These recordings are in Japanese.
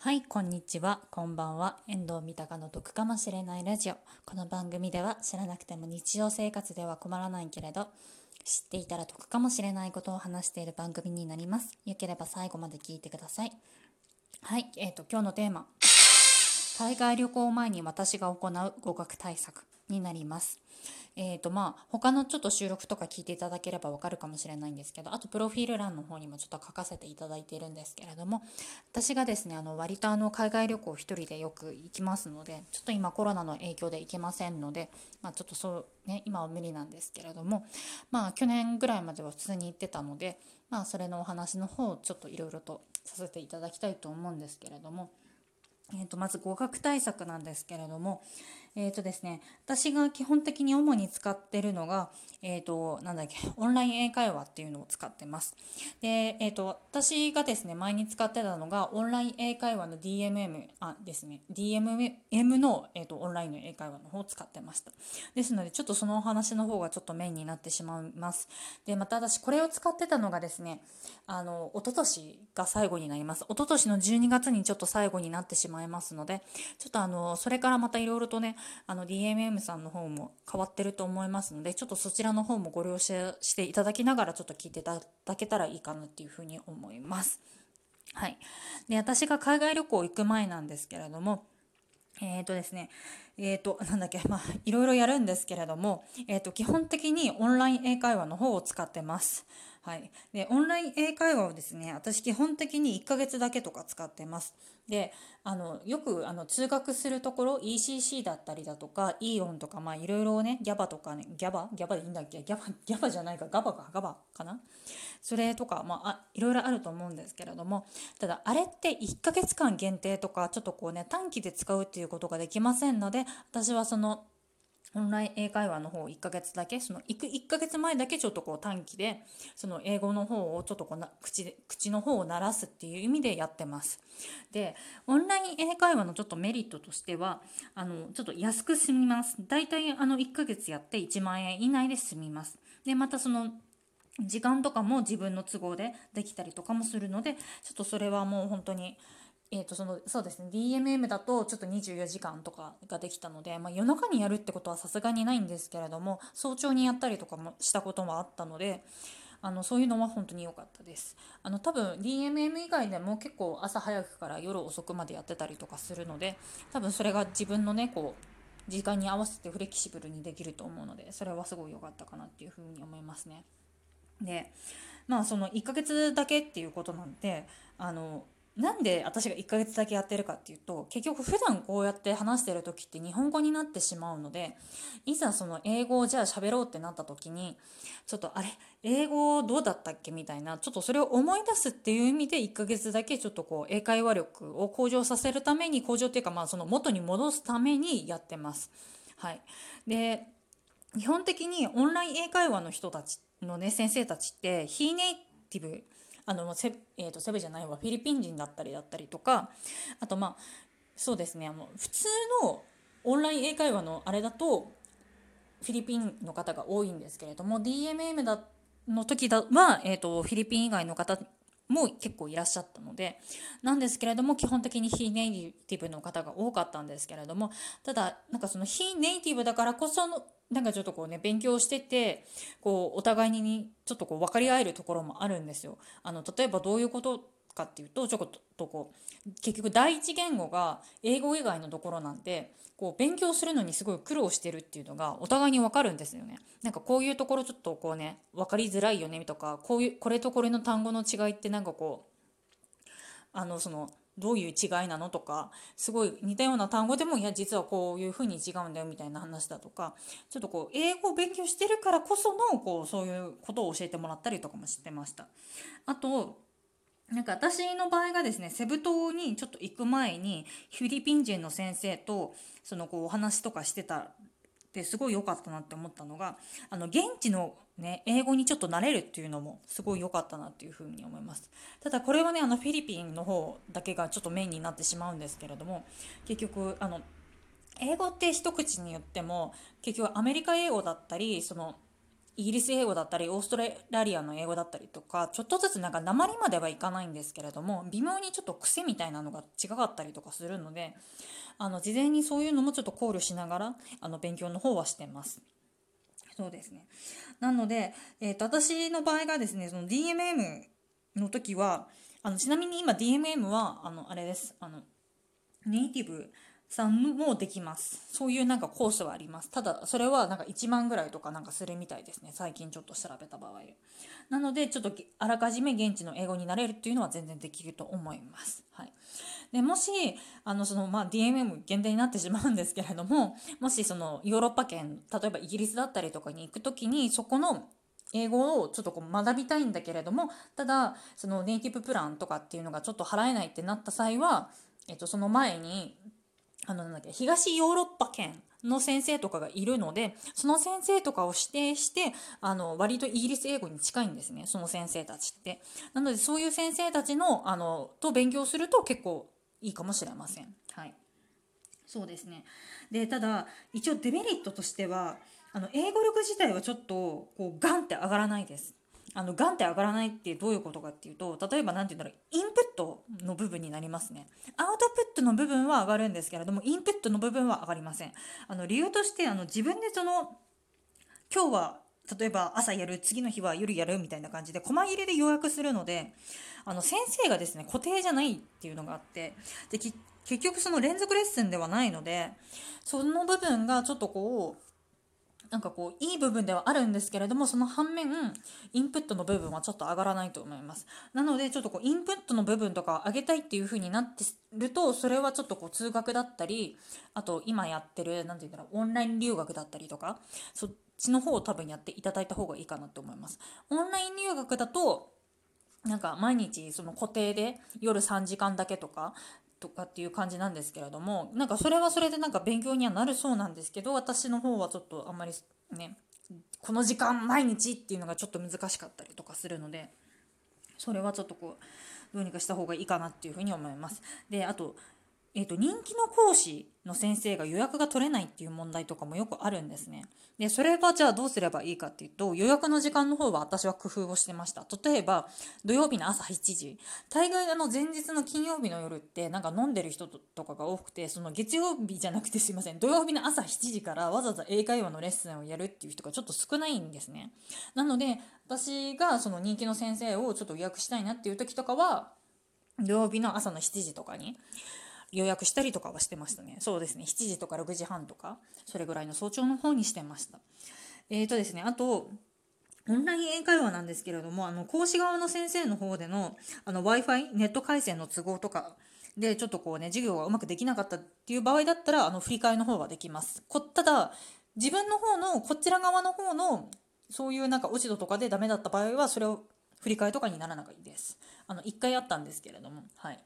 はい、こんにちは、こんばんは。遠藤三鷹の得かもしれないラジオ。この番組では知らなくても日常生活では困らないけれど、知っていたら得かもしれないことを話している番組になります。よければ最後まで聞いてください。はい、えっ、と、今日のテーマ。海外旅行前に私が行う語学対策になります。えーとまあ、他のちょっと収録とか聞いていただければわかるかもしれないんですけどあとプロフィール欄の方にもちょっと書かせていただいているんですけれども私がですねあの割とあの海外旅行一人でよく行きますのでちょっと今コロナの影響で行けませんので、まあ、ちょっとそうね今は無理なんですけれどもまあ去年ぐらいまでは普通に行ってたのでまあそれのお話の方をちょっといろいろとさせていただきたいと思うんですけれども。えー、とまず語学対策なんですけれども、えーとですね、私が基本的に主に使ってるのが、えーと、なんだっけオンライン英会話っていうのを使ってます。で、えーと、私がですね前に使ってたのがオンライン英会話の DMM あですね DMM の、えーと、オンラインの英会話の方を使ってました。ですのでちょっとそのお話の方がちょっとメインになってしまいます。でまた私これを使ってたのがですねあの一昨年が最後になります。一昨年の12月にちょっと最後になってしまいますのでちょっとあのそれからまたいろいろとねあの DMM さんの方も変わってると思いますのでちょっとそちらの方もご了承していただきながらちょっと聞いていただけたらいいかなっていうふうに思います。はい、で私が海外旅行行く前なんですけれどもえーとですね、えーと、なんだっけ、まあ、いろいろやるんですけれども、えーと、基本的にオンライン英会話の方を使ってます。はい。で、オンライン英会話をですね、私基本的に1ヶ月だけとか使ってます。で、あの、よく、あの、通学するところ、ECC だったりだとか、イオンとか、まあ、いろいろね、ギャバとかね、ギャバ？ギャバでいいんだっけ？ギャバ、ギャバじゃないか、ガバか、ガバかな？それとか、まあ、いろいろあると思うんですけれども、ただ、あれって1ヶ月間限定とか、ちょっとこうね、短期で使うっていうことができませんので、私はその、オンライン英会話の方1ヶ月だけその行く1ヶ月前だけちょっとこう短期でその英語の方をちょっとこうな口で口の方を鳴らすっていう意味でやってます。でオンライン英会話のちょっとメリットとしてはあのちょっと安く済みます。だいたいあの1ヶ月やって1万円以内で済みます。でまたその時間とかも自分の都合でできたりとかもするのでちょっとそれはもう本当にえー、とそのそうですね。DMM だとちょっと24時間とかができたので、まあ、夜中にやるってことはさすがにないんですけれども早朝にやったりとかもしたこともあったのであのそういうのは本当に良かったです。あの多分 DMM 以外でも結構朝早くから夜遅くまでやってたりとかするので多分それが自分のねこう時間に合わせてフレキシブルにできると思うのでそれはすごい良かったかなっていうふうに思いますね。でまあその1ヶ月だけっていうことなんであのなんで私が1ヶ月だけやってるかっていうと結局普段こうやって話してる時って日本語になってしまうのでいざその英語をじゃあ喋ろうってなった時にちょっとあれ英語どうだったっけ？みたいなちょっとそれを思い出すっていう意味で1ヶ月だけちょっとこう英会話力を向上させるために向上っていうかまあその元に戻すためにやってます。はい、で基本的にオンライン英会話の人たちのね先生たちって非ネイティブあのセ,、えー、とセブじゃないわ。フィリピン人だったりだったりとかあとまあそうですね。あの普通のオンライン英会話のあれだとフィリピンの方が多いんですけれども DMM だの時だは、えーと、フィリピン以外の方も結構いらっしゃったのでなんですけれども基本的に非ネイティブの方が多かったんですけれどもただなんかその非ネイティブだからこそのなんかちょっとこうね勉強しててこうお互いにちょっとこう分かり合えるところもあるんですよ。あの例えばどういうことかっていうとちょっとこう結局第一言語が英語以外のところなんでこう勉強するのにすごい苦労してるっていうのがお互いに分かるんですよね。なんかこういうところちょっとこうね分かりづらいよねとかこういうこれとこれの単語の違いってなんかこうあのそのどういう違いなの？とかすごい似たような単語でもいや実はこういうふうに違うんだよみたいな話だとかちょっとこう英語を勉強してるからこそのこうそういうことを教えてもらったりとかもしてました。あとなんか私の場合がですねセブ島にちょっと行く前にフィリピン人の先生とそのこうお話とかしてたってすごい良かったなって思ったのがあの現地のね、英語にちょっと慣れるっていうのもすごい良かったなっていうふうに思います。ただこれはね、あのフィリピンの方だけがちょっとメインになってしまうんですけれども、結局、あの、英語って一口に言っても、結局アメリカ英語だったり、その、イギリス英語だったりオーストラリアの英語だったりとかちょっとずつなんか鉛まではいかないんですけれども微妙にちょっと癖みたいなのが違かったりとかするのであの事前にそういうのもちょっと考慮しながらあの勉強の方はしてます。そうですねなので、えーと、私の場合がですねその DMM の時はあのちなみに今 DMM はあのあれですあのネイティブさんもできます。そういうなんかコースはあります。ただ、それはなんか1万ぐらいとかなんかするみたいですね。最近ちょっと調べた場合。なので、ちょっとあらかじめ現地の英語になれるっていうのは全然できると思います。はい。でもし、あの、その、まあ、DMM 限定になってしまうんですけれども、もしそのヨーロッパ圏、例えばイギリスだったりとかに行く時に、そこの英語をちょっとこう学びたいんだけれどもただそのネイティブプランとかっていうのがちょっと払えないってなった際は、えっと、その前にあのなんだっけ東ヨーロッパ圏の先生とかがいるのでその先生とかを指定してあの割とイギリス英語に近いんですねその先生たちって。なのでそういう先生たちのあのと勉強すると結構いいかもしれません。はい、そうですねでただ一応デメリットとしてはあの英語力自体はちょっとこうガンって上がらないです。あのガンって上がらないってどういうことかっていうと例えば何て言うんだろうインプットの部分になりますね。アウトプットの部分は上がるんですけれどもインプットの部分は上がりません。あの理由としてあの自分でその今日は例えば朝やる次の日は夜やるみたいな感じで細切れで予約するのであの先生がですね固定じゃないっていうのがあってで結局その連続レッスンではないのでその部分がちょっとこうなんかこういい部分ではあるんですけれどもその反面インプットの部分はちょっと上がらないと思います。なのでちょっとこうインプットの部分とか上げたいっていう風になってるとそれはちょっとこう通学だったりあと今やってる何て言うんだろうオンライン留学だったりとかそっちの方を多分やっていただいた方がいいかなと思います。オンライン留学だとなんか毎日その固定で夜3時間だけとかとかっていう感じなんですけれどもなんかそれはそれでなんか勉強にはなるそうなんですけど私の方はちょっとあんまりねこの時間毎日っていうのがちょっと難しかったりとかするのでそれはちょっとこうどうにかした方がいいかなっていうふうに思います。であとえーと、人気の講師の先生が予約が取れないっていう問題とかもよくあるんですね。で、それはじゃあどうすればいいかっていうと、予約の時間の方は私は工夫をしてました。例えば、土曜日の朝7時。大概あの前日の金曜日の夜ってなんか飲んでる人とかが多くて、その月曜日じゃなくてすいません、土曜日の朝7時からわざわざ英会話のレッスンをやるっていう人がちょっと少ないんですね。なので、私がその人気の先生をちょっと予約したいなっていう時とかは、土曜日の朝の7時とかに、予約したりとかはしてましたね。そうですね。7時とか6時半とか、それぐらいの早朝の方にしてました。え、ー、とですね、あと、オンライン英会話なんですけれども、あの、講師側の先生の方での、あの、Wi-Fi、ネット回線の都合とか、で、ちょっとこうね、授業がうまくできなかったっていう場合だったら、あの、振り替えの方はできます。こただ、自分の方の、こちら側の方の、そういうなんか落ち度とかでダメだった場合は、それを振り替えとかにならなくていいです。あの、1回あったんですけれども、はい。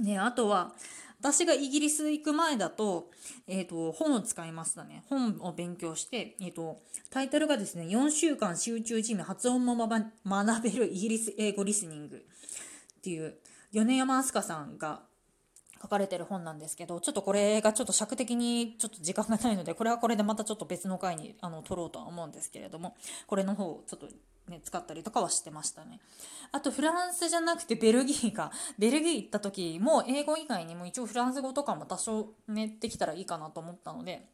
ね、あとは、私がイギリス行く前だと、えっ、ー、と、本を使いましたね。本を勉強して、えっ、ー、と、タイトルがですね、4週間集中チーム発音も学べるイギリス英語リスニングっていう、米山明日香さんが書かれてる本なんですけど、ちょっとこれがちょっと尺的にちょっと時間がないので、これはこれでまたちょっと別の回にあの撮ろうとは思うんですけれども、これの方をちょっとね、使ったりとかはしてましたね。あとフランスじゃなくてベルギーが、ベルギー行った時も英語以外にも一応フランス語とかも多少ね、できたらいいかなと思ったので、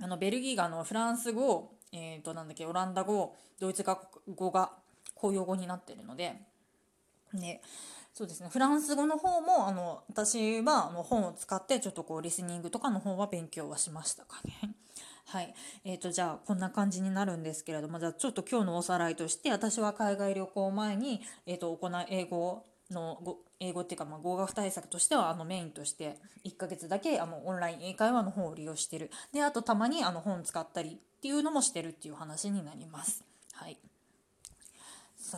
あのベルギーがあのフランス語、えっ、ー、となんだっけ、オランダ語、ドイツ語が公用語になってるので、ね、そうですねフランス語の方もあの私はあの本を使ってちょっとこうリスニングとかの方は勉強はしましたかね。はい。え、ー、と、じゃあ、こんな感じになるんですけれども、じゃあ、ちょっと今日のおさらいとして、私は海外旅行前に、え、ー、と、行う英語の、英語っていうか、まあ、語学対策としては、あの、メインとして、1ヶ月だけ、あの、オンライン英会話の方を利用してる。で、あと、たまに、あの、本使ったりっていうのもしてるっていう話になります。はい。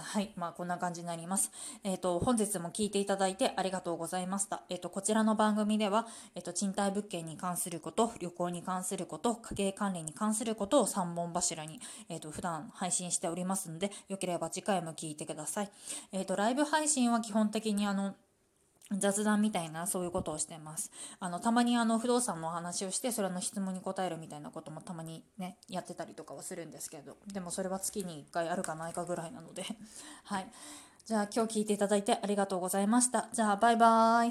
はい。まあ、こんな感じになります。えっ、ー、と、本日も聞いていただいてありがとうございました。えっ、ー、と、こちらの番組では、えっ、ー、と、賃貸物件に関すること、旅行に関すること、家計管理に関することを3本柱に、えっ、と、普段配信しておりますので、よければ次回も聞いてください。えっ、と、ライブ配信は基本的にあの、雑談みたいなそういうことをしてます。あのたまにあの不動産の話をしてそれの質問に答えるみたいなこともたまにねやってたりとかはするんですけどでもそれは月に1回あるかないかぐらいなので。はい。じゃあ今日聞いていただいてありがとうございました。じゃあバイバーイ。